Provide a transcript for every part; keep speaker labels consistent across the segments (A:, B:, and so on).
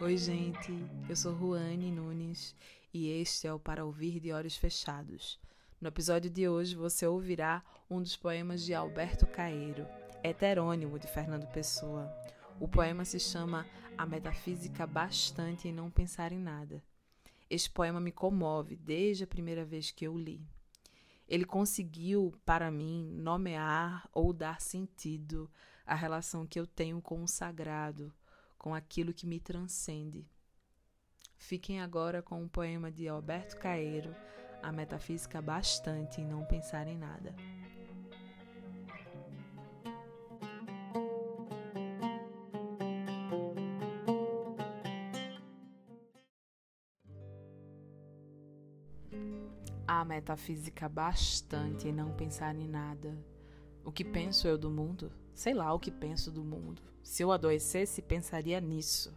A: Oi, gente. Eu sou Ruane Nunes e este é o Para Ouvir de Olhos Fechados. No episódio de hoje você ouvirá um dos poemas de Alberto Caeiro, heterônimo de Fernando Pessoa. O poema se chama A Metafísica Bastante em Não Pensar em Nada. Este poema me comove desde a primeira vez que eu li. Ele conseguiu, para mim, nomear ou dar sentido à relação que eu tenho com o sagrado, com aquilo que me transcende. Fiquem agora com o poema de Alberto Caeiro, A Metafísica Bastante em Não Pensar em Nada. A metafísica bastante em não pensar em nada. O que penso eu do mundo? Sei lá o que penso do mundo. Se eu adoecesse, pensaria nisso.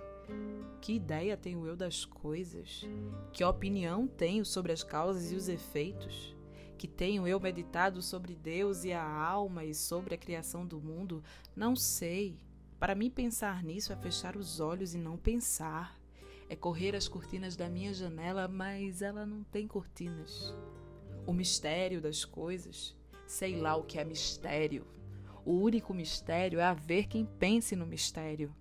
A: Que ideia tenho eu das coisas? Que opinião tenho sobre as causas e os efeitos? Que tenho eu meditado sobre Deus e a alma e sobre a criação do mundo? Não sei. Para mim, pensar nisso é fechar os olhos e não pensar. É correr as cortinas da minha janela, mas ela não tem cortinas. O mistério das coisas. Sei lá o que é mistério. O único mistério é haver quem pense no mistério.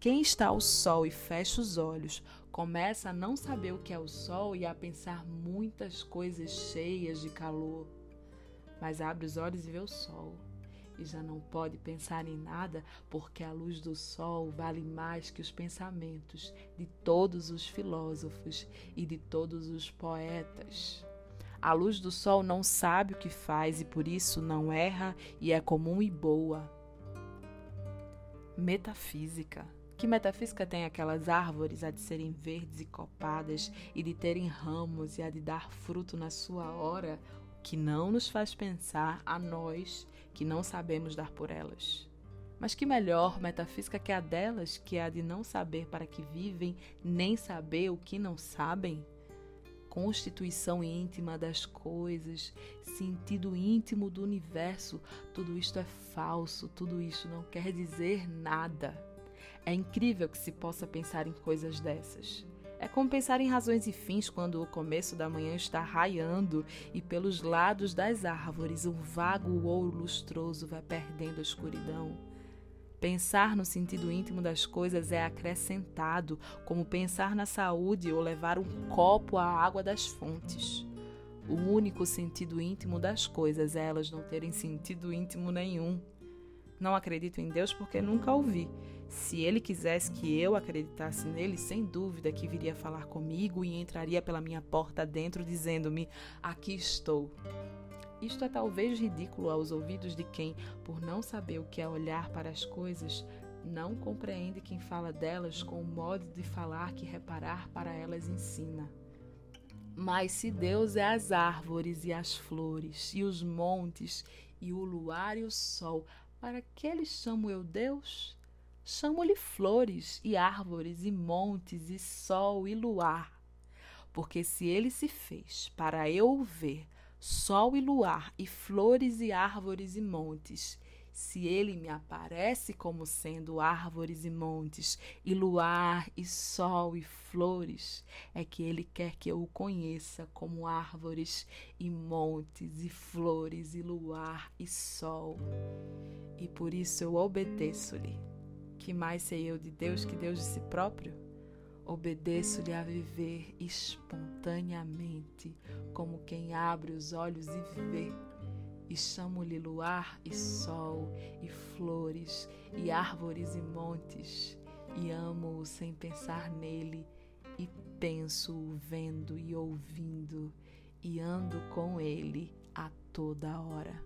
A: Quem está ao sol e fecha os olhos, começa a não saber o que é o sol e a pensar muitas coisas cheias de calor. Mas abre os olhos e vê o sol. E já não pode pensar em nada, porque a luz do sol vale mais que os pensamentos de todos os filósofos e de todos os poetas. A luz do sol não sabe o que faz e por isso não erra e é comum e boa. Metafísica. Que metafísica tem aquelas árvores a de serem verdes e copadas e de terem ramos e a de dar fruto na sua hora, que não nos faz pensar a nós que não sabemos dar por elas. Mas que melhor metafísica que a delas, que é a de não saber para que vivem, nem saber o que não sabem? Constituição íntima das coisas, sentido íntimo do universo, tudo isto é falso, tudo isso não quer dizer nada. É incrível que se possa pensar em coisas dessas. É como pensar em razões e fins quando o começo da manhã está raiando e pelos lados das árvores um vago ouro lustroso vai perdendo a escuridão. Pensar no sentido íntimo das coisas é acrescentado, como pensar na saúde ou levar um copo à água das fontes. O único sentido íntimo das coisas é elas não terem sentido íntimo nenhum. Não acredito em Deus porque nunca ouvi. Se ele quisesse que eu acreditasse nele, sem dúvida que viria falar comigo e entraria pela minha porta dentro dizendo-me: Aqui estou. Isto é talvez ridículo aos ouvidos de quem, por não saber o que é olhar para as coisas, não compreende quem fala delas com o modo de falar que reparar para elas ensina. Mas se Deus é as árvores e as flores, e os montes, e o luar e o sol, para que lhe chamo eu Deus? Chamo-lhe flores, e árvores, e montes, e sol, e luar. Porque se ele se fez para eu ver, sol e luar, e flores e árvores e montes. Se ele me aparece como sendo árvores e montes, e luar e sol e flores, é que ele quer que eu o conheça como árvores e montes e flores e luar e sol. E por isso eu obedeço-lhe. Que mais sei eu de Deus que Deus de si próprio? Obedeço-lhe a viver espontaneamente, como quem abre os olhos e vê. E chamo-lhe luar e sol, e flores, e árvores e montes, e amo-o sem pensar nele, e penso-o vendo e ouvindo, e ando com ele a toda hora.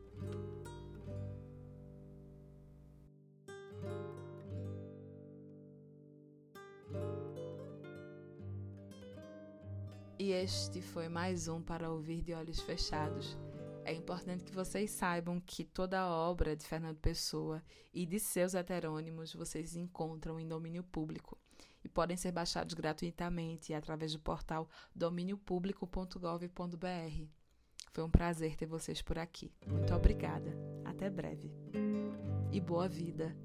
A: E este foi mais um para ouvir de olhos fechados. É importante que vocês saibam que toda a obra de Fernando Pessoa e de seus heterônimos vocês encontram em domínio público e podem ser baixados gratuitamente através do portal dominiopublico.gov.br. Foi um prazer ter vocês por aqui. Muito obrigada. Até breve. E boa vida.